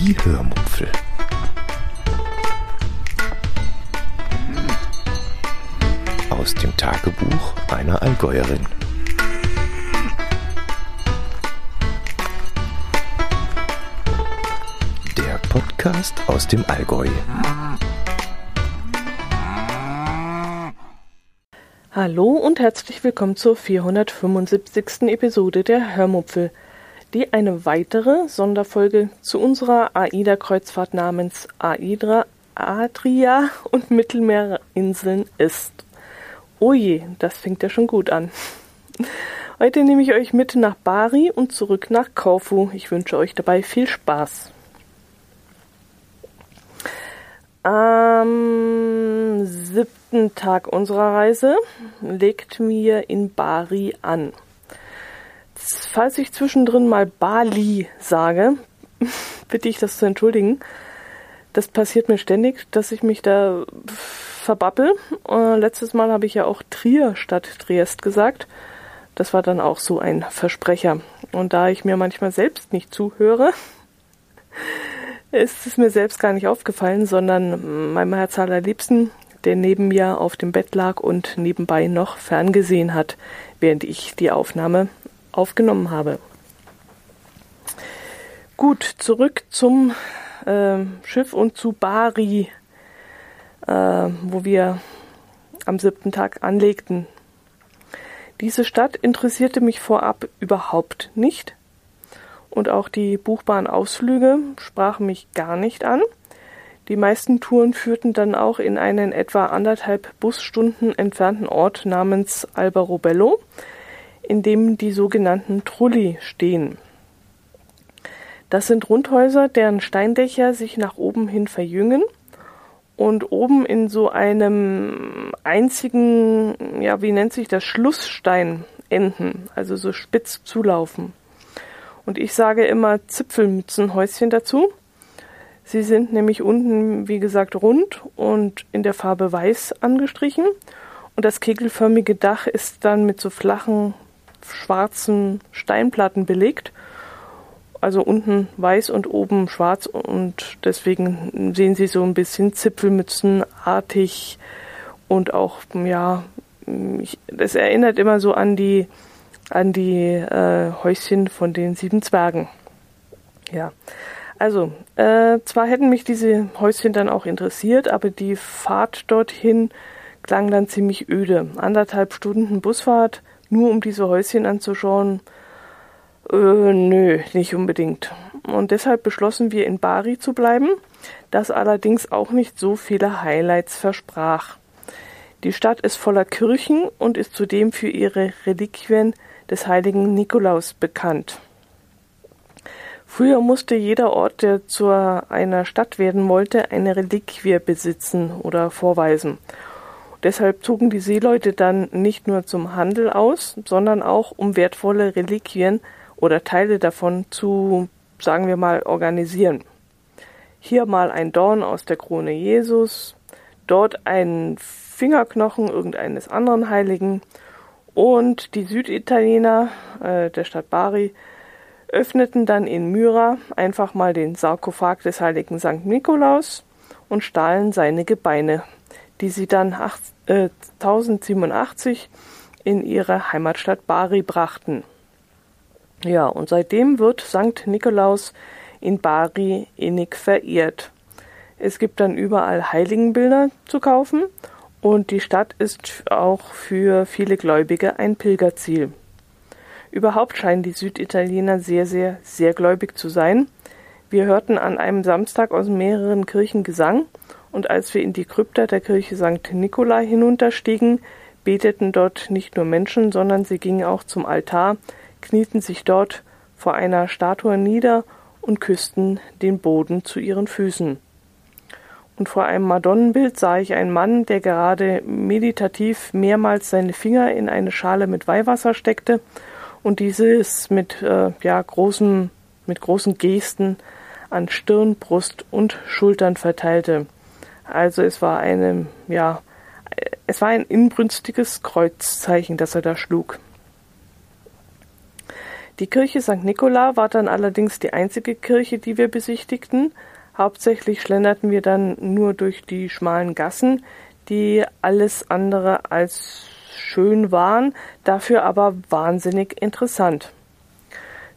Die Hörmupfel. Aus dem Tagebuch einer Allgäuerin. Der Podcast aus dem Allgäu. Hallo und herzlich willkommen zur 475. Episode der Hörmupfel, die eine weitere Sonderfolge zu unserer AIDA-Kreuzfahrt namens AIDA, Adria und Mittelmeerinseln ist. Oh je, das fängt ja schon gut an. Heute nehme ich euch mit nach Bari und zurück nach Korfu. Ich wünsche euch dabei viel Spaß. Am siebten Tag unserer Reise legt mir in Bari an. Falls ich zwischendrin mal Bali sage, bitte ich das zu entschuldigen. Das passiert mir ständig, dass ich mich da verbabbel. Äh, letztes Mal habe ich ja auch Trier statt Triest gesagt. Das war dann auch so ein Versprecher. Und da ich mir manchmal selbst nicht zuhöre, ist es mir selbst gar nicht aufgefallen, sondern meinem Herz allerliebsten, der neben mir auf dem Bett lag und nebenbei noch ferngesehen hat, während ich die Aufnahme aufgenommen habe. Gut, zurück zum äh, Schiff und zu Bari, äh, wo wir am siebten Tag anlegten. Diese Stadt interessierte mich vorab überhaupt nicht und auch die buchbaren Ausflüge sprachen mich gar nicht an. Die meisten Touren führten dann auch in einen etwa anderthalb Busstunden entfernten Ort namens Albarobello, in dem die sogenannten Trulli stehen. Das sind Rundhäuser, deren Steindächer sich nach oben hin verjüngen und oben in so einem einzigen, ja, wie nennt sich das, Schlussstein enden, also so spitz zulaufen. Und ich sage immer Zipfelmützenhäuschen dazu. Sie sind nämlich unten, wie gesagt, rund und in der Farbe weiß angestrichen. Und das kegelförmige Dach ist dann mit so flachen, schwarzen Steinplatten belegt. Also unten weiß und oben schwarz und deswegen sehen sie so ein bisschen Zipfelmützenartig und auch, ja, das erinnert immer so an die an die äh, Häuschen von den sieben Zwergen. Ja, also äh, zwar hätten mich diese Häuschen dann auch interessiert, aber die Fahrt dorthin klang dann ziemlich öde. Anderthalb Stunden Busfahrt, nur um diese Häuschen anzuschauen. Äh, nö, nicht unbedingt. Und deshalb beschlossen wir in Bari zu bleiben, das allerdings auch nicht so viele Highlights versprach. Die Stadt ist voller Kirchen und ist zudem für ihre Reliquien des heiligen Nikolaus bekannt. Früher musste jeder Ort, der zu einer Stadt werden wollte, eine Reliquie besitzen oder vorweisen. Deshalb zogen die Seeleute dann nicht nur zum Handel aus, sondern auch um wertvolle Reliquien oder Teile davon zu, sagen wir mal, organisieren. Hier mal ein Dorn aus der Krone Jesus, dort ein Fingerknochen irgendeines anderen Heiligen und die Süditaliener äh, der Stadt Bari öffneten dann in Myra einfach mal den Sarkophag des heiligen St. Nikolaus und stahlen seine Gebeine, die sie dann acht, äh, 1087 in ihre Heimatstadt Bari brachten. Ja, und seitdem wird St. Nikolaus in Bari innig verehrt. Es gibt dann überall Heiligenbilder zu kaufen und die Stadt ist auch für viele Gläubige ein Pilgerziel. Überhaupt scheinen die Süditaliener sehr, sehr, sehr gläubig zu sein. Wir hörten an einem Samstag aus mehreren Kirchen Gesang, und als wir in die Krypta der Kirche St. Nikolai hinunterstiegen, beteten dort nicht nur Menschen, sondern sie gingen auch zum Altar, knieten sich dort vor einer Statue nieder und küssten den Boden zu ihren Füßen und vor einem Madonnenbild sah ich einen Mann, der gerade meditativ mehrmals seine Finger in eine Schale mit Weihwasser steckte und dieses mit äh, ja großen mit großen Gesten an Stirn, Brust und Schultern verteilte. Also es war eine ja es war ein inbrünstiges Kreuzzeichen, das er da schlug. Die Kirche St. Nikola war dann allerdings die einzige Kirche, die wir besichtigten. Hauptsächlich schlenderten wir dann nur durch die schmalen Gassen, die alles andere als schön waren, dafür aber wahnsinnig interessant.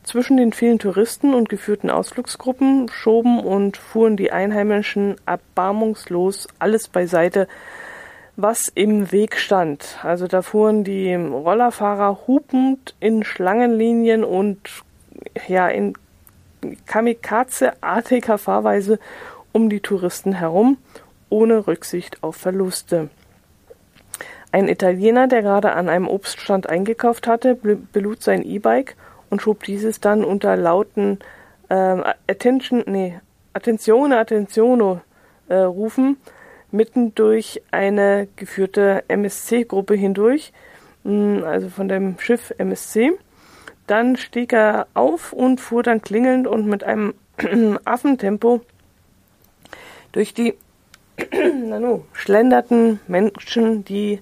Zwischen den vielen Touristen und geführten Ausflugsgruppen schoben und fuhren die Einheimischen erbarmungslos alles beiseite, was im Weg stand. Also da fuhren die Rollerfahrer hupend in Schlangenlinien und ja in kamikaze-artiger Fahrweise um die Touristen herum, ohne Rücksicht auf Verluste. Ein Italiener, der gerade an einem Obststand eingekauft hatte, belud sein E-Bike und schob dieses dann unter lauten äh, Attention, nee, Attenzione, Attenzione äh, rufen mitten durch eine geführte MSC-Gruppe hindurch, hm, also von dem Schiff MSC. Dann stieg er auf und fuhr dann klingelnd und mit einem Affentempo durch die nanu, schlenderten Menschen, die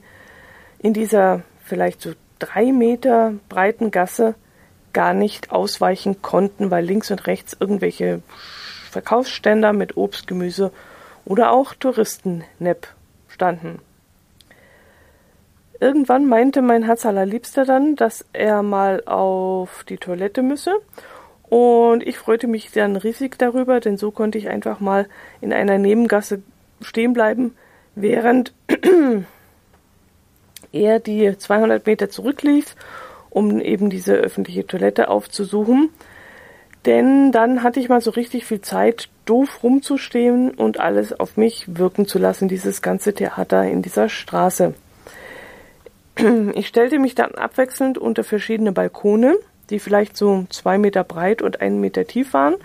in dieser vielleicht so drei Meter breiten Gasse gar nicht ausweichen konnten, weil links und rechts irgendwelche Verkaufsständer mit Obst, Gemüse oder auch Touristennepp standen. Irgendwann meinte mein Herz allerliebster dann, dass er mal auf die Toilette müsse. Und ich freute mich dann riesig darüber, denn so konnte ich einfach mal in einer Nebengasse stehen bleiben, während er die 200 Meter zurücklief, um eben diese öffentliche Toilette aufzusuchen. Denn dann hatte ich mal so richtig viel Zeit, doof rumzustehen und alles auf mich wirken zu lassen, dieses ganze Theater in dieser Straße. Ich stellte mich dann abwechselnd unter verschiedene Balkone, die vielleicht so zwei Meter breit und einen Meter tief waren,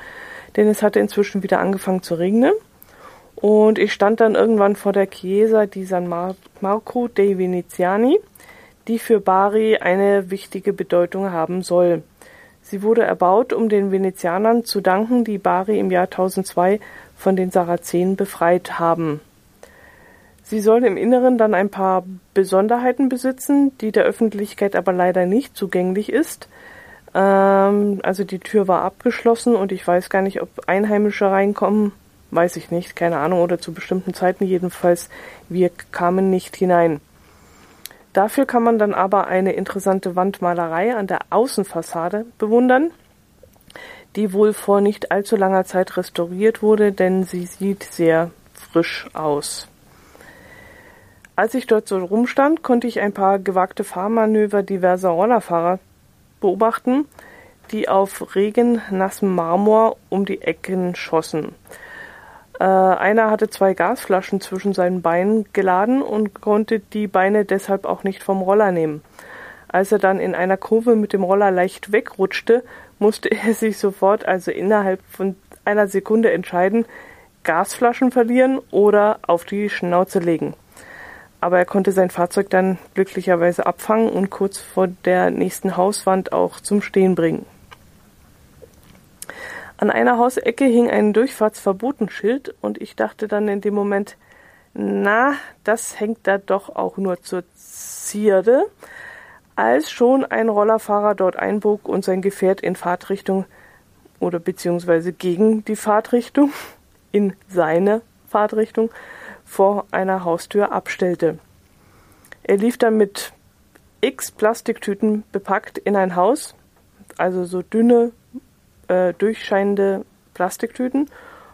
denn es hatte inzwischen wieder angefangen zu regnen. Und ich stand dann irgendwann vor der Chiesa di San Mar Marco dei Veneziani, die für Bari eine wichtige Bedeutung haben soll. Sie wurde erbaut, um den Venezianern zu danken, die Bari im Jahr 1002 von den Sarazenen befreit haben. Sie soll im Inneren dann ein paar Besonderheiten besitzen, die der Öffentlichkeit aber leider nicht zugänglich ist. Ähm, also die Tür war abgeschlossen und ich weiß gar nicht, ob Einheimische reinkommen, weiß ich nicht, keine Ahnung, oder zu bestimmten Zeiten jedenfalls. Wir kamen nicht hinein. Dafür kann man dann aber eine interessante Wandmalerei an der Außenfassade bewundern, die wohl vor nicht allzu langer Zeit restauriert wurde, denn sie sieht sehr frisch aus. Als ich dort so rumstand, konnte ich ein paar gewagte Fahrmanöver diverser Rollerfahrer beobachten, die auf regennassem Marmor um die Ecken schossen. Äh, einer hatte zwei Gasflaschen zwischen seinen Beinen geladen und konnte die Beine deshalb auch nicht vom Roller nehmen. Als er dann in einer Kurve mit dem Roller leicht wegrutschte, musste er sich sofort, also innerhalb von einer Sekunde entscheiden, Gasflaschen verlieren oder auf die Schnauze legen. Aber er konnte sein Fahrzeug dann glücklicherweise abfangen und kurz vor der nächsten Hauswand auch zum Stehen bringen. An einer Hausecke hing ein Durchfahrtsverbotenschild und ich dachte dann in dem Moment, na, das hängt da doch auch nur zur Zierde, als schon ein Rollerfahrer dort einbog und sein Gefährt in Fahrtrichtung oder beziehungsweise gegen die Fahrtrichtung, in seine Fahrtrichtung, vor einer Haustür abstellte. Er lief dann mit x Plastiktüten bepackt in ein Haus, also so dünne äh, durchscheinende Plastiktüten.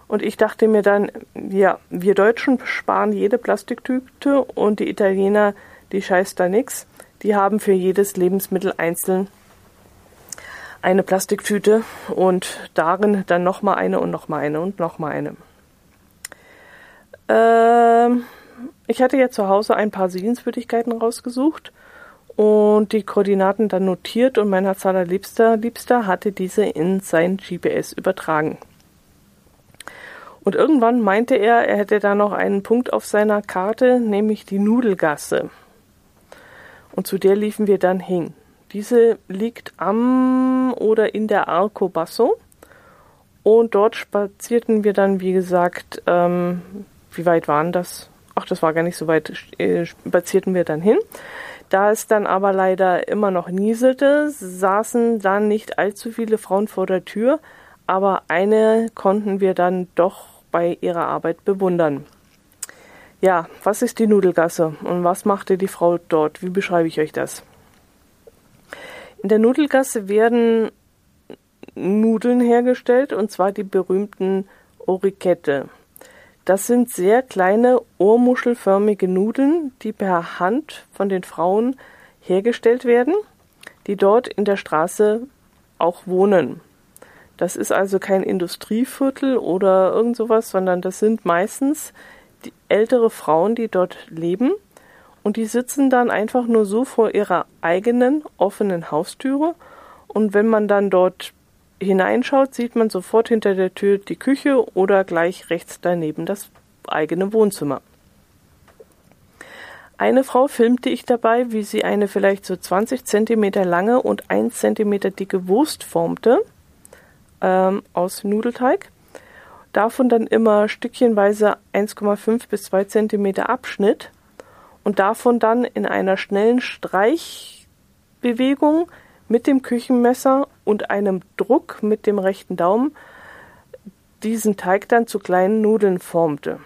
Und ich dachte mir dann, ja, wir Deutschen sparen jede Plastiktüte und die Italiener, die scheißt da nix. Die haben für jedes Lebensmittel einzeln eine Plastiktüte und darin dann nochmal eine und nochmal eine und nochmal eine. Ähm, ich hatte ja zu Hause ein paar Sehenswürdigkeiten rausgesucht und die Koordinaten dann notiert und mein Herz Liebster, Liebster hatte diese in sein GPS übertragen. Und irgendwann meinte er, er hätte da noch einen Punkt auf seiner Karte, nämlich die Nudelgasse. Und zu der liefen wir dann hin. Diese liegt am oder in der Arco Basso. Und dort spazierten wir dann, wie gesagt, ähm, wie weit waren das? Ach, das war gar nicht so weit, äh, spazierten wir dann hin. Da es dann aber leider immer noch nieselte, saßen dann nicht allzu viele Frauen vor der Tür, aber eine konnten wir dann doch bei ihrer Arbeit bewundern. Ja, was ist die Nudelgasse und was machte die Frau dort? Wie beschreibe ich euch das? In der Nudelgasse werden Nudeln hergestellt und zwar die berühmten Orikette. Das sind sehr kleine ohrmuschelförmige Nudeln, die per Hand von den Frauen hergestellt werden, die dort in der Straße auch wohnen. Das ist also kein Industrieviertel oder irgend sowas, sondern das sind meistens die ältere Frauen, die dort leben und die sitzen dann einfach nur so vor ihrer eigenen offenen Haustüre und wenn man dann dort hineinschaut, sieht man sofort hinter der Tür die Küche oder gleich rechts daneben das eigene Wohnzimmer. Eine Frau filmte ich dabei, wie sie eine vielleicht so 20 Zentimeter lange und 1 Zentimeter dicke Wurst formte ähm, aus Nudelteig. Davon dann immer stückchenweise 1,5 bis 2 Zentimeter Abschnitt und davon dann in einer schnellen Streichbewegung mit dem Küchenmesser und einem Druck mit dem rechten Daumen diesen Teig dann zu kleinen Nudeln formte.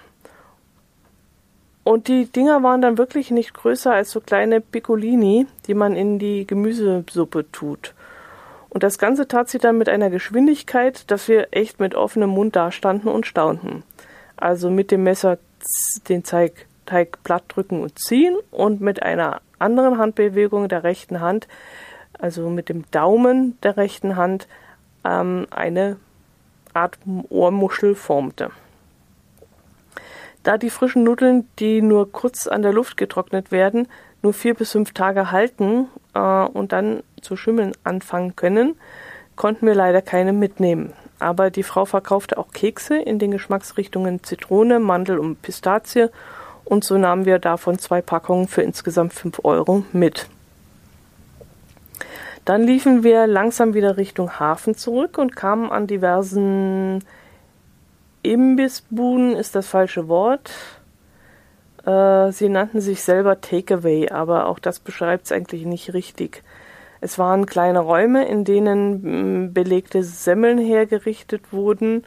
Und die Dinger waren dann wirklich nicht größer als so kleine Piccolini, die man in die Gemüsesuppe tut. Und das Ganze tat sie dann mit einer Geschwindigkeit, dass wir echt mit offenem Mund dastanden und staunten. Also mit dem Messer den Teig, Teig platt drücken und ziehen und mit einer anderen Handbewegung der rechten Hand also mit dem Daumen der rechten Hand, ähm, eine Art Ohrmuschel formte. Da die frischen Nudeln, die nur kurz an der Luft getrocknet werden, nur vier bis fünf Tage halten äh, und dann zu schimmeln anfangen können, konnten wir leider keine mitnehmen. Aber die Frau verkaufte auch Kekse in den Geschmacksrichtungen Zitrone, Mandel und Pistazie und so nahmen wir davon zwei Packungen für insgesamt fünf Euro mit. Dann liefen wir langsam wieder Richtung Hafen zurück und kamen an diversen Imbissbuden, ist das falsche Wort. Äh, sie nannten sich selber Takeaway, aber auch das beschreibt es eigentlich nicht richtig. Es waren kleine Räume, in denen mm, belegte Semmeln hergerichtet wurden,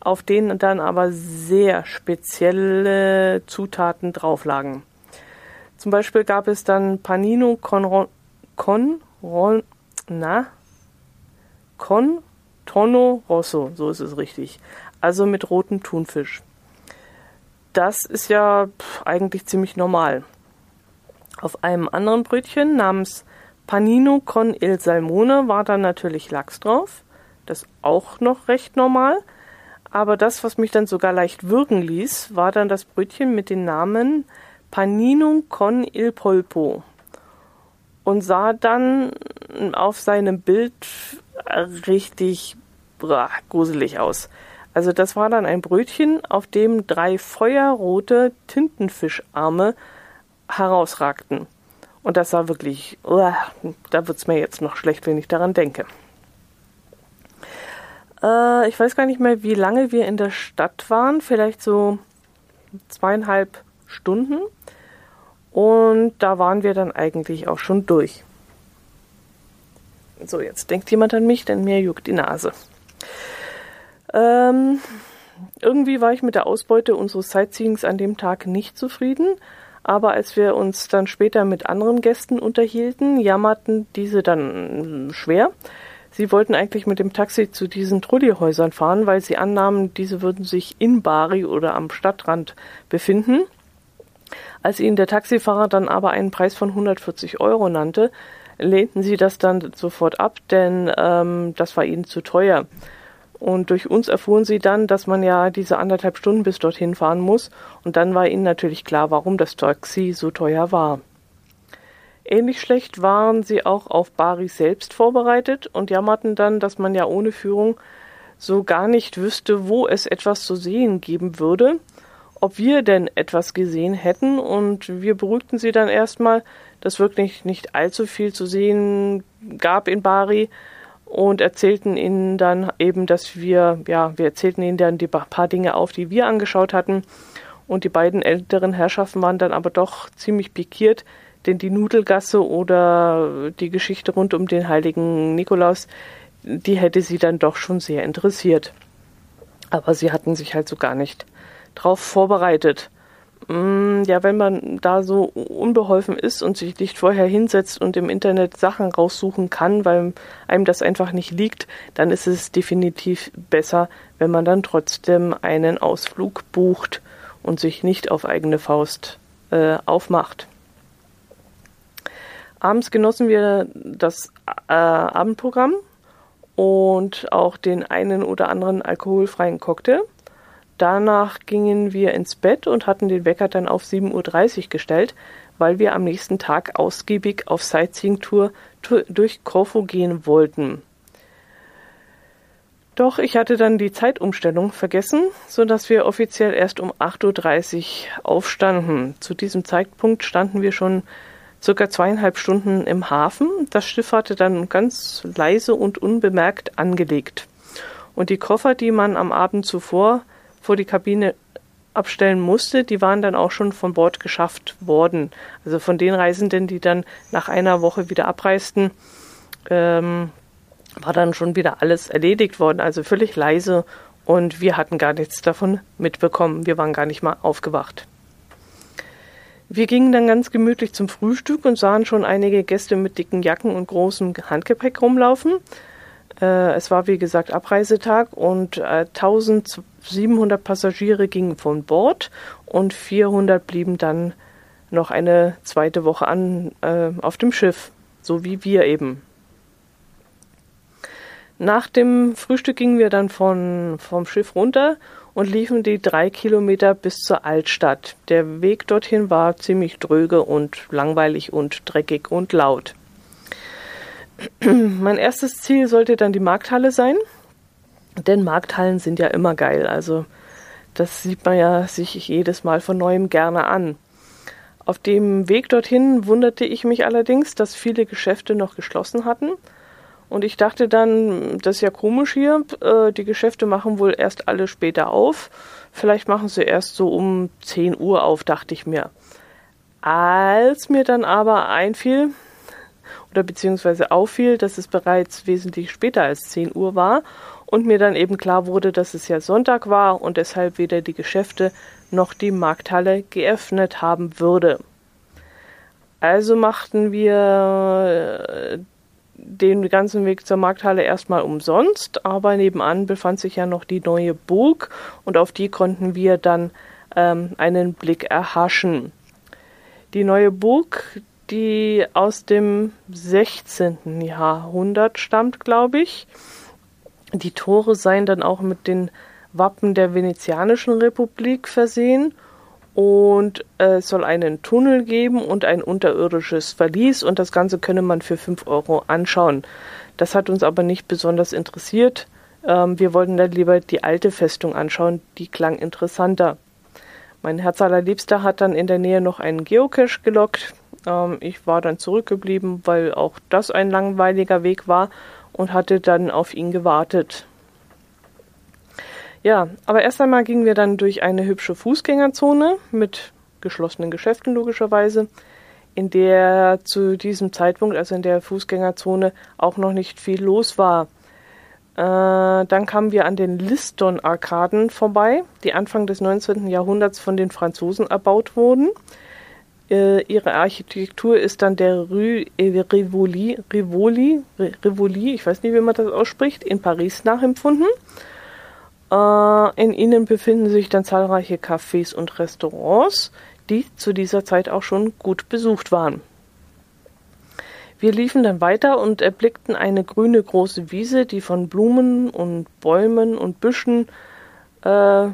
auf denen dann aber sehr spezielle Zutaten drauflagen. Zum Beispiel gab es dann Panino con, con na, Con Tonno Rosso, so ist es richtig. Also mit rotem Thunfisch. Das ist ja eigentlich ziemlich normal. Auf einem anderen Brötchen namens Panino con il Salmone war dann natürlich Lachs drauf. Das auch noch recht normal. Aber das, was mich dann sogar leicht wirken ließ, war dann das Brötchen mit dem Namen Panino con il Polpo und sah dann auf seinem Bild richtig bra, gruselig aus. Also das war dann ein Brötchen, auf dem drei feuerrote Tintenfischarme herausragten. Und das sah wirklich, uh, da wird's mir jetzt noch schlecht, wenn ich daran denke. Äh, ich weiß gar nicht mehr, wie lange wir in der Stadt waren, vielleicht so zweieinhalb Stunden. Und da waren wir dann eigentlich auch schon durch. So, jetzt denkt jemand an mich, denn mir juckt die Nase. Ähm, irgendwie war ich mit der Ausbeute unseres Sightseeings an dem Tag nicht zufrieden, aber als wir uns dann später mit anderen Gästen unterhielten, jammerten diese dann schwer. Sie wollten eigentlich mit dem Taxi zu diesen Trolleyhäusern fahren, weil sie annahmen, diese würden sich in Bari oder am Stadtrand befinden. Als ihnen der Taxifahrer dann aber einen Preis von 140 Euro nannte, lehnten sie das dann sofort ab, denn ähm, das war ihnen zu teuer. Und durch uns erfuhren sie dann, dass man ja diese anderthalb Stunden bis dorthin fahren muss, und dann war ihnen natürlich klar, warum das Taxi so teuer war. Ähnlich schlecht waren sie auch auf Bari selbst vorbereitet und jammerten dann, dass man ja ohne Führung so gar nicht wüsste, wo es etwas zu sehen geben würde ob wir denn etwas gesehen hätten und wir beruhigten sie dann erstmal, dass wirklich nicht allzu viel zu sehen gab in Bari und erzählten ihnen dann eben, dass wir, ja, wir erzählten ihnen dann die paar Dinge auf, die wir angeschaut hatten und die beiden älteren Herrschaften waren dann aber doch ziemlich pikiert, denn die Nudelgasse oder die Geschichte rund um den heiligen Nikolaus, die hätte sie dann doch schon sehr interessiert. Aber sie hatten sich halt so gar nicht drauf vorbereitet. Mm, ja, wenn man da so unbeholfen ist und sich nicht vorher hinsetzt und im Internet Sachen raussuchen kann, weil einem das einfach nicht liegt, dann ist es definitiv besser, wenn man dann trotzdem einen Ausflug bucht und sich nicht auf eigene Faust äh, aufmacht. Abends genossen wir das äh, Abendprogramm und auch den einen oder anderen alkoholfreien Cocktail. Danach gingen wir ins Bett und hatten den Wecker dann auf 7.30 Uhr gestellt, weil wir am nächsten Tag ausgiebig auf Sightseeing-Tour durch Korfu gehen wollten. Doch ich hatte dann die Zeitumstellung vergessen, so dass wir offiziell erst um 8.30 Uhr aufstanden. Zu diesem Zeitpunkt standen wir schon circa zweieinhalb Stunden im Hafen. Das Schiff hatte dann ganz leise und unbemerkt angelegt. Und die Koffer, die man am Abend zuvor vor die Kabine abstellen musste, die waren dann auch schon von Bord geschafft worden. Also von den Reisenden, die dann nach einer Woche wieder abreisten, ähm, war dann schon wieder alles erledigt worden, also völlig leise und wir hatten gar nichts davon mitbekommen. Wir waren gar nicht mal aufgewacht. Wir gingen dann ganz gemütlich zum Frühstück und sahen schon einige Gäste mit dicken Jacken und großem Handgepäck rumlaufen. Äh, es war wie gesagt Abreisetag und äh, 1700 Passagiere gingen von Bord und 400 blieben dann noch eine zweite Woche an äh, auf dem Schiff, so wie wir eben. Nach dem Frühstück gingen wir dann von, vom Schiff runter und liefen die drei Kilometer bis zur Altstadt. Der Weg dorthin war ziemlich dröge und langweilig und dreckig und laut. mein erstes Ziel sollte dann die Markthalle sein, denn Markthallen sind ja immer geil. Also das sieht man ja sich jedes Mal von neuem gerne an. Auf dem Weg dorthin wunderte ich mich allerdings, dass viele Geschäfte noch geschlossen hatten und ich dachte dann, das ist ja komisch hier, äh, die Geschäfte machen wohl erst alle später auf. Vielleicht machen sie erst so um 10 Uhr auf, dachte ich mir. Als mir dann aber einfiel, oder beziehungsweise auffiel, dass es bereits wesentlich später als 10 Uhr war und mir dann eben klar wurde, dass es ja Sonntag war und deshalb weder die Geschäfte noch die Markthalle geöffnet haben würde. Also machten wir äh, den ganzen Weg zur Markthalle erstmal umsonst, aber nebenan befand sich ja noch die neue Burg und auf die konnten wir dann ähm, einen Blick erhaschen. Die neue Burg, die aus dem 16. Jahrhundert stammt, glaube ich. Die Tore seien dann auch mit den Wappen der Venezianischen Republik versehen und äh, es soll einen Tunnel geben und ein unterirdisches Verlies und das Ganze könne man für 5 Euro anschauen. Das hat uns aber nicht besonders interessiert. Ähm, wir wollten dann lieber die alte Festung anschauen, die klang interessanter. Mein Herz allerliebster hat dann in der Nähe noch einen Geocache gelockt. Ähm, ich war dann zurückgeblieben, weil auch das ein langweiliger Weg war und hatte dann auf ihn gewartet. Ja, aber erst einmal gingen wir dann durch eine hübsche Fußgängerzone mit geschlossenen Geschäften logischerweise, in der zu diesem Zeitpunkt, also in der Fußgängerzone, auch noch nicht viel los war. Äh, dann kamen wir an den Liston-Arkaden vorbei, die Anfang des 19. Jahrhunderts von den Franzosen erbaut wurden. Äh, ihre Architektur ist dann der Rue Rivoli, Rivoli, Rivoli, ich weiß nicht, wie man das ausspricht, in Paris nachempfunden. Äh, in ihnen befinden sich dann zahlreiche Cafés und Restaurants, die zu dieser Zeit auch schon gut besucht waren. Wir liefen dann weiter und erblickten eine grüne große Wiese, die von Blumen und Bäumen und Büschen äh,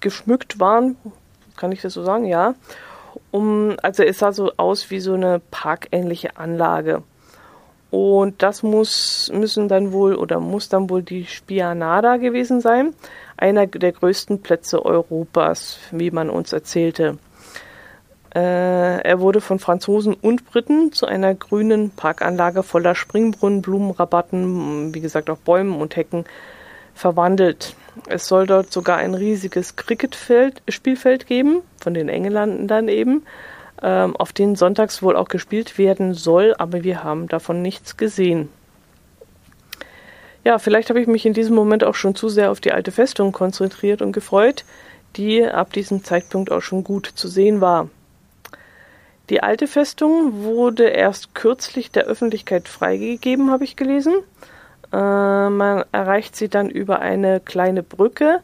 geschmückt waren. Kann ich das so sagen? Ja. Um, also es sah so aus wie so eine parkähnliche Anlage. Und das muss, müssen dann wohl oder muss dann wohl die Spianada gewesen sein, einer der größten Plätze Europas, wie man uns erzählte. Äh, er wurde von Franzosen und Briten zu einer grünen Parkanlage voller Springbrunnen, Blumenrabatten, wie gesagt auch Bäumen und Hecken verwandelt. Es soll dort sogar ein riesiges Cricket-Spielfeld geben, von den Engländern eben, ähm, auf denen sonntags wohl auch gespielt werden soll, aber wir haben davon nichts gesehen. Ja, vielleicht habe ich mich in diesem Moment auch schon zu sehr auf die alte Festung konzentriert und gefreut, die ab diesem Zeitpunkt auch schon gut zu sehen war. Die alte Festung wurde erst kürzlich der Öffentlichkeit freigegeben, habe ich gelesen. Äh, man erreicht sie dann über eine kleine Brücke,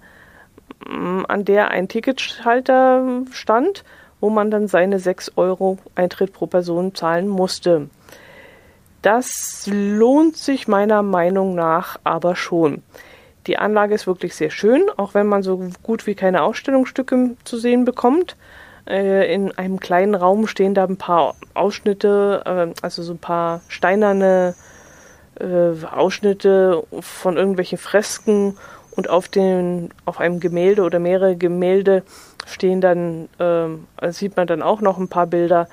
mm, an der ein Ticketschalter stand, wo man dann seine 6 Euro Eintritt pro Person zahlen musste. Das lohnt sich meiner Meinung nach aber schon. Die Anlage ist wirklich sehr schön, auch wenn man so gut wie keine Ausstellungsstücke zu sehen bekommt. Äh, in einem kleinen Raum stehen da ein paar Ausschnitte, äh, also so ein paar steinerne äh, Ausschnitte von irgendwelchen Fresken und auf, den, auf einem Gemälde oder mehrere Gemälde stehen dann, äh, sieht man dann auch noch ein paar Bilder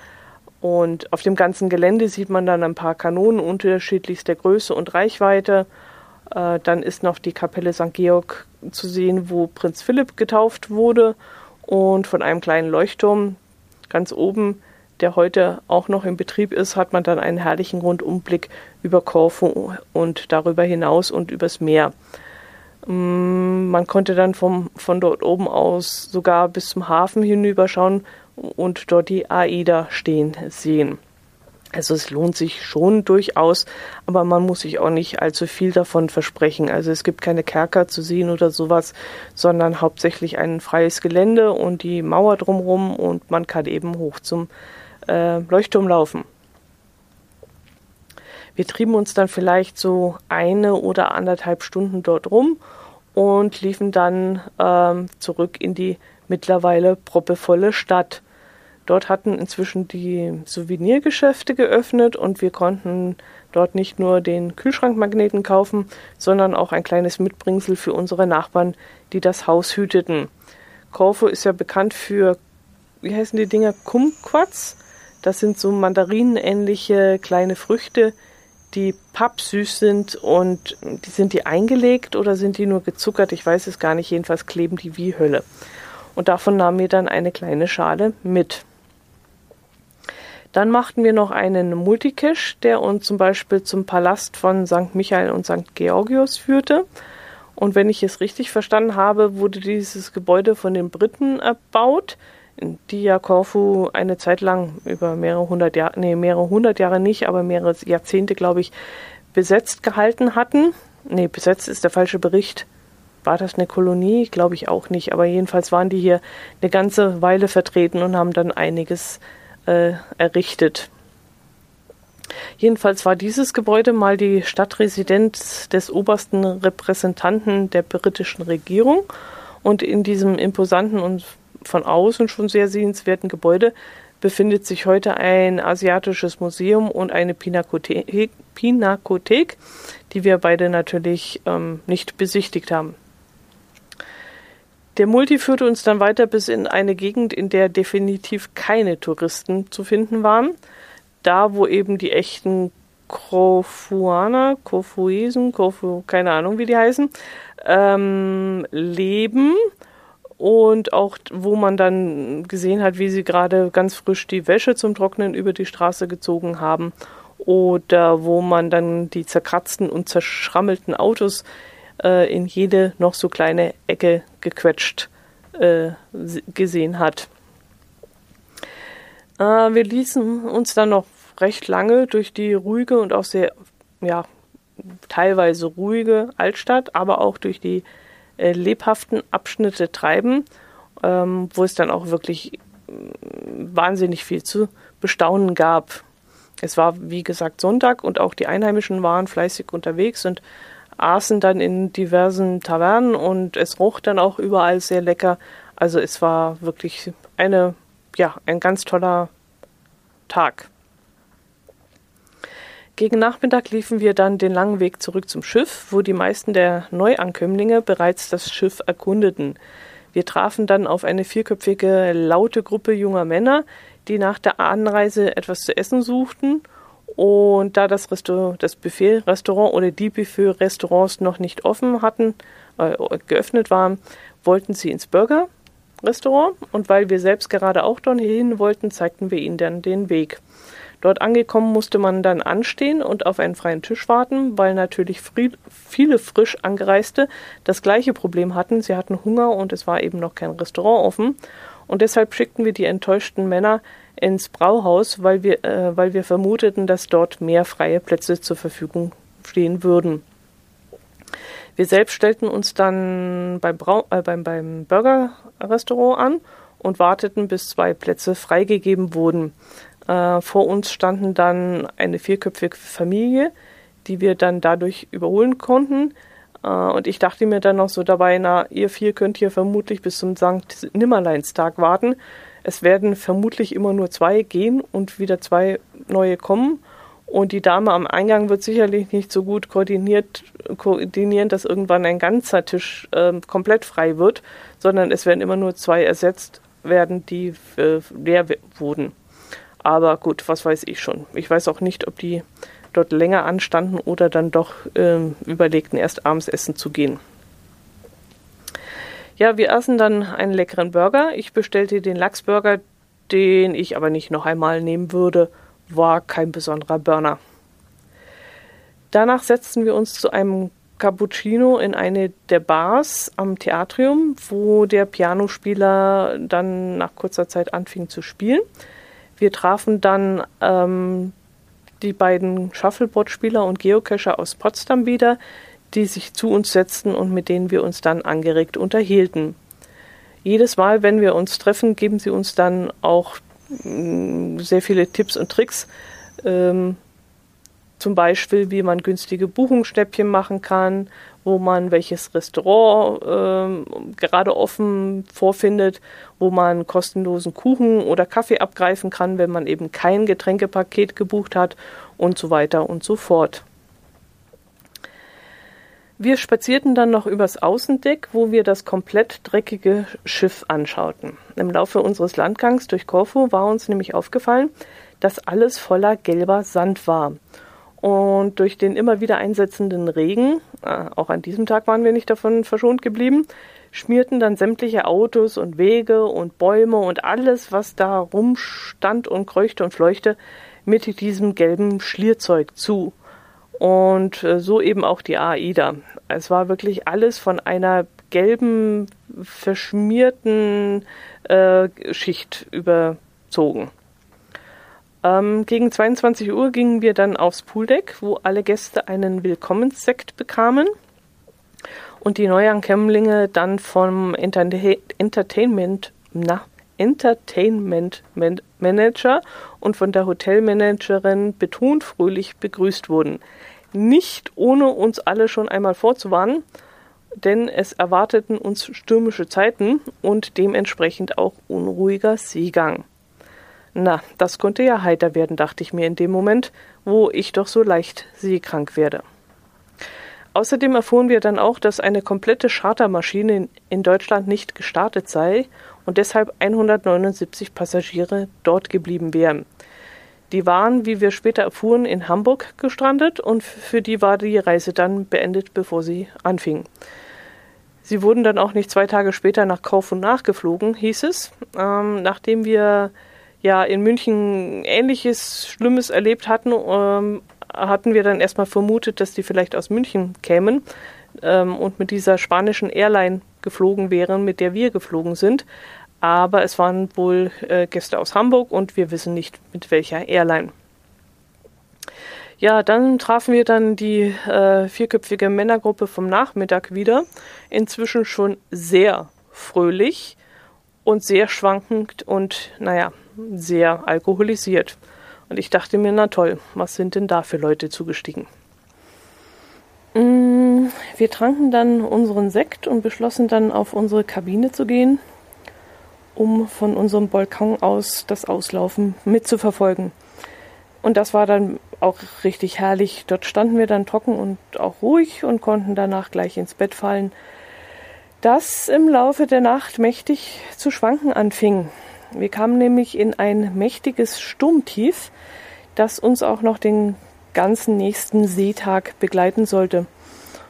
und auf dem ganzen Gelände sieht man dann ein paar Kanonen unterschiedlichster Größe und Reichweite. Äh, dann ist noch die Kapelle St. Georg zu sehen, wo Prinz Philipp getauft wurde. Und von einem kleinen Leuchtturm ganz oben, der heute auch noch in Betrieb ist, hat man dann einen herrlichen Rundumblick über Korfu und darüber hinaus und übers Meer. Mm, man konnte dann vom, von dort oben aus sogar bis zum Hafen hinüberschauen, und dort die AIDA stehen sehen. Also es lohnt sich schon durchaus, aber man muss sich auch nicht allzu viel davon versprechen. Also es gibt keine Kerker zu sehen oder sowas, sondern hauptsächlich ein freies Gelände und die Mauer drumherum und man kann eben hoch zum äh, Leuchtturm laufen. Wir trieben uns dann vielleicht so eine oder anderthalb Stunden dort rum und liefen dann ähm, zurück in die mittlerweile proppevolle Stadt. Dort hatten inzwischen die Souvenirgeschäfte geöffnet und wir konnten dort nicht nur den Kühlschrankmagneten kaufen, sondern auch ein kleines Mitbringsel für unsere Nachbarn, die das Haus hüteten. Korfu ist ja bekannt für, wie heißen die Dinger, Kumquats. Das sind so mandarinenähnliche kleine Früchte, die pappsüß sind und sind die eingelegt oder sind die nur gezuckert? Ich weiß es gar nicht. Jedenfalls kleben die wie Hölle. Und davon nahmen wir dann eine kleine Schale mit. Dann machten wir noch einen Multicache, der uns zum Beispiel zum Palast von St. Michael und St. Georgios führte. Und wenn ich es richtig verstanden habe, wurde dieses Gebäude von den Briten erbaut, die ja Korfu eine Zeit lang über mehrere hundert Jahre, nee, mehrere hundert Jahre nicht, aber mehrere Jahrzehnte, glaube ich, besetzt gehalten hatten. Nee, besetzt ist der falsche Bericht. War das eine Kolonie? Glaube ich auch nicht. Aber jedenfalls waren die hier eine ganze Weile vertreten und haben dann einiges äh, errichtet. Jedenfalls war dieses Gebäude mal die Stadtresidenz des obersten Repräsentanten der britischen Regierung und in diesem imposanten und von außen schon sehr sehenswerten Gebäude befindet sich heute ein asiatisches Museum und eine Pinakothek, Pinakothek die wir beide natürlich ähm, nicht besichtigt haben. Der Multi führte uns dann weiter bis in eine Gegend, in der definitiv keine Touristen zu finden waren. Da, wo eben die echten Kofuaner, Kofuesen, Kofu, keine Ahnung, wie die heißen, ähm, leben und auch wo man dann gesehen hat, wie sie gerade ganz frisch die Wäsche zum Trocknen über die Straße gezogen haben oder wo man dann die zerkratzten und zerschrammelten Autos äh, in jede noch so kleine Ecke gequetscht äh, gesehen hat. Äh, wir ließen uns dann noch recht lange durch die ruhige und auch sehr, ja, teilweise ruhige Altstadt, aber auch durch die äh, lebhaften Abschnitte treiben, ähm, wo es dann auch wirklich mm, wahnsinnig viel zu bestaunen gab. Es war, wie gesagt, Sonntag und auch die Einheimischen waren fleißig unterwegs und aßen dann in diversen Tavernen und es roch dann auch überall sehr lecker. Also es war wirklich eine, ja, ein ganz toller Tag. Gegen Nachmittag liefen wir dann den langen Weg zurück zum Schiff, wo die meisten der Neuankömmlinge bereits das Schiff erkundeten. Wir trafen dann auf eine vierköpfige, laute Gruppe junger Männer, die nach der Anreise etwas zu essen suchten Und da das, das Buffet-Restaurant oder die Buffet-Restaurants noch nicht offen hatten, äh, geöffnet waren, wollten sie ins Burger-Restaurant. Und weil wir selbst gerade auch dorthin wollten, zeigten wir ihnen dann den Weg. Dort angekommen musste man dann anstehen und auf einen freien Tisch warten, weil natürlich viele frisch angereiste das gleiche Problem hatten. Sie hatten Hunger und es war eben noch kein Restaurant offen. Und deshalb schickten wir die enttäuschten Männer ins Brauhaus, weil wir, äh, weil wir vermuteten, dass dort mehr freie Plätze zur Verfügung stehen würden. Wir selbst stellten uns dann beim, Brau äh, beim, beim Burger-Restaurant an und warteten, bis zwei Plätze freigegeben wurden. Äh, vor uns standen dann eine vierköpfige Familie, die wir dann dadurch überholen konnten. Äh, und ich dachte mir dann noch so dabei, na, ihr vier könnt hier vermutlich bis zum Sankt Nimmerleinstag warten. Es werden vermutlich immer nur zwei gehen und wieder zwei neue kommen. Und die Dame am Eingang wird sicherlich nicht so gut koordiniert, koordinieren, dass irgendwann ein ganzer Tisch äh, komplett frei wird, sondern es werden immer nur zwei ersetzt werden, die äh, leer wurden. Aber gut, was weiß ich schon. Ich weiß auch nicht, ob die dort länger anstanden oder dann doch äh, überlegten, erst abends essen zu gehen. Ja, wir aßen dann einen leckeren Burger. Ich bestellte den Lachsburger, den ich aber nicht noch einmal nehmen würde. War kein besonderer Burner. Danach setzten wir uns zu einem Cappuccino in eine der Bars am Theatrium, wo der Pianospieler dann nach kurzer Zeit anfing zu spielen. Wir trafen dann ähm, die beiden Shuffleboard-Spieler und Geocacher aus Potsdam wieder, die sich zu uns setzten und mit denen wir uns dann angeregt unterhielten. Jedes Mal, wenn wir uns treffen, geben sie uns dann auch mm, sehr viele Tipps und Tricks. Ähm, zum Beispiel, wie man günstige Buchungsstäppchen machen kann wo man welches Restaurant äh, gerade offen vorfindet, wo man kostenlosen Kuchen oder Kaffee abgreifen kann, wenn man eben kein Getränkepaket gebucht hat und so weiter und so fort. Wir spazierten dann noch übers Außendeck, wo wir das komplett dreckige Schiff anschauten. Im Laufe unseres Landgangs durch Korfu war uns nämlich aufgefallen, dass alles voller gelber Sand war. Und durch den immer wieder einsetzenden Regen, äh, auch an diesem Tag waren wir nicht davon verschont geblieben, schmierten dann sämtliche Autos und Wege und Bäume und alles, was da rumstand und kreuchte und fleuchte, mit diesem gelben Schlierzeug zu. Und äh, so eben auch die AIDA. Es war wirklich alles von einer gelben, verschmierten äh, Schicht überzogen. Ähm, gegen 22 Uhr gingen wir dann aufs Pooldeck, wo alle Gäste einen Willkommenssekt bekamen und die Neuankömmlinge dann vom Enter Entertainment, na, Entertainment Manager und von der Hotelmanagerin betont fröhlich begrüßt wurden. Nicht ohne uns alle schon einmal vorzuwarnen, denn es erwarteten uns stürmische Zeiten und dementsprechend auch unruhiger Seegang. Na, das konnte ja heiter werden, dachte ich mir in dem Moment, wo ich doch so leicht seekrank werde. Außerdem erfuhren wir dann auch, dass eine komplette Chartermaschine in Deutschland nicht gestartet sei und deshalb 179 Passagiere dort geblieben wären. Die waren, wie wir später erfuhren, in Hamburg gestrandet und für die war die Reise dann beendet, bevor sie anfing. Sie wurden dann auch nicht zwei Tage später nach Korfu nachgeflogen, hieß es, ähm, nachdem wir ja in München ähnliches Schlimmes erlebt hatten, ähm, hatten wir dann erstmal vermutet, dass die vielleicht aus München kämen ähm, und mit dieser spanischen Airline geflogen wären, mit der wir geflogen sind. Aber es waren wohl äh, Gäste aus Hamburg und wir wissen nicht mit welcher Airline. Ja, dann trafen wir dann die äh, vierköpfige Männergruppe vom Nachmittag wieder. Inzwischen schon sehr fröhlich und sehr schwankend und naja, sehr alkoholisiert. Und ich dachte mir, na toll, was sind denn da für Leute zugestiegen? Mm, wir tranken dann unseren Sekt und beschlossen dann auf unsere Kabine zu gehen, um von unserem Balkon aus das Auslaufen mitzuverfolgen. Und das war dann auch richtig herrlich. Dort standen wir dann trocken und auch ruhig und konnten danach gleich ins Bett fallen, das im Laufe der Nacht mächtig zu schwanken anfing. Wir kamen nämlich in ein mächtiges Sturmtief, das uns auch noch den ganzen nächsten Seetag begleiten sollte.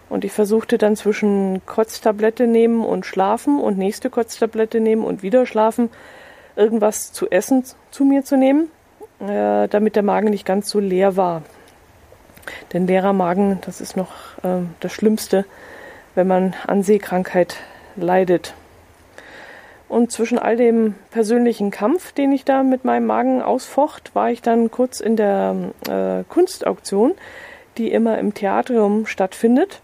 Und ich versuchte dann zwischen Kotztablette nehmen und schlafen und nächste Kotztablette nehmen und wieder schlafen, irgendwas zu essen zu mir zu nehmen, äh, damit der Magen nicht ganz so leer war. Denn leerer Magen, das ist noch äh, das Schlimmste, wenn man an Seekrankheit leidet. Und zwischen all dem persönlichen Kampf, den ich da mit meinem Magen ausfocht, war ich dann kurz in der äh, Kunstauktion, die immer im Theatrium stattfindet.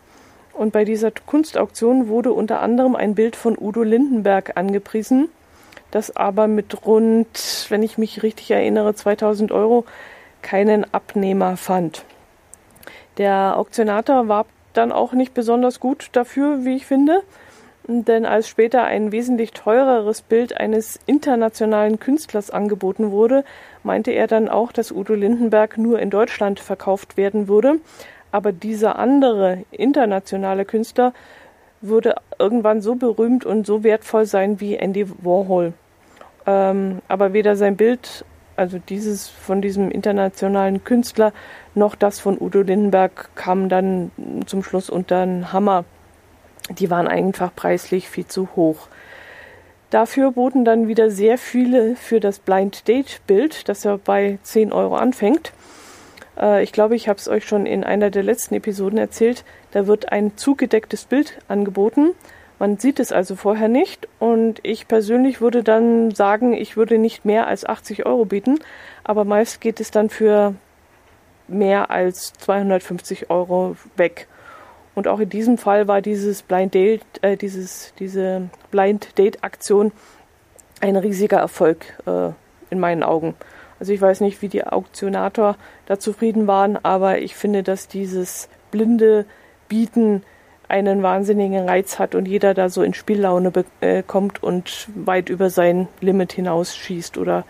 Und bei dieser Kunstauktion wurde unter anderem ein Bild von Udo Lindenberg angepriesen, das aber mit rund, wenn ich mich richtig erinnere, 2000 Euro keinen Abnehmer fand. Der Auktionator war dann auch nicht besonders gut dafür, wie ich finde. Denn als später ein wesentlich teureres Bild eines internationalen Künstlers angeboten wurde, meinte er dann auch, dass Udo Lindenberg nur in Deutschland verkauft werden würde. Aber dieser andere internationale Künstler würde irgendwann so berühmt und so wertvoll sein wie Andy Warhol. Ähm, aber weder sein Bild, also dieses von diesem internationalen Künstler, noch das von Udo Lindenberg kamen dann zum Schluss unter den Hammer die waren einfach preislich viel zu hoch. Dafür boten dann wieder sehr viele für das Blind Date Bild, das ja bei 10 Euro anfängt. Äh, ich glaube, ich habe es euch schon in einer der letzten Episoden erzählt. Da wird ein zugedecktes Bild angeboten. Man sieht es also vorher nicht. Und ich persönlich würde dann sagen, ich würde nicht mehr als 80 Euro bieten. Aber meist geht es dann für mehr als 250 Euro weg. Und auch in diesem Fall war dieses Blind Date, äh, dieses, diese Blind Date Aktion ein riesiger Erfolg äh, in meinen Augen. Also ich weiß nicht, wie die Auktionator da zufrieden waren, aber ich finde, dass dieses blinde Bieten einen wahnsinnigen Reiz hat und jeder da so in Spiellaune äh, kommt und weit über sein Limit hinausschießt oder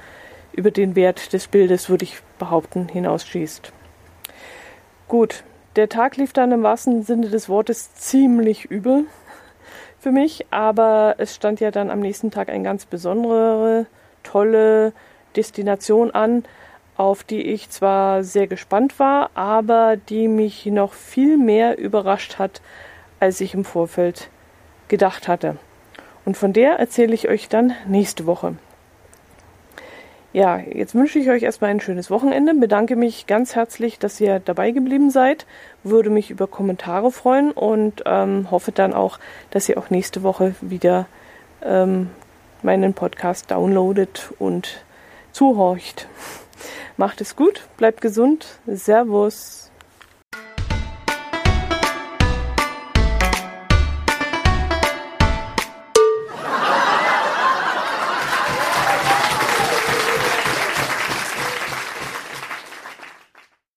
über den Wert des Bildes, würde ich behaupten, hinausschießt. Gut, der Tag lief dann im wahrsten Sinne des Wortes ziemlich übel für mich, aber es stand ja dann am nächsten Tag eine ganz besondere, tolle Destination an, auf die ich zwar sehr gespannt war, aber die mich noch viel mehr überrascht hat, als ich im Vorfeld gedacht hatte. Und von der erzähle ich euch dann nächste Woche. Ja, jetzt wünsche ich euch erstmal ein schönes Wochenende. Bedanke mich ganz herzlich, dass ihr dabei geblieben seid. Würde mich über Kommentare freuen und ähm, hoffe dann auch, dass ihr auch nächste Woche wieder ähm, meinen Podcast downloadet und zuhorcht. Macht es gut, bleibt gesund. Servus.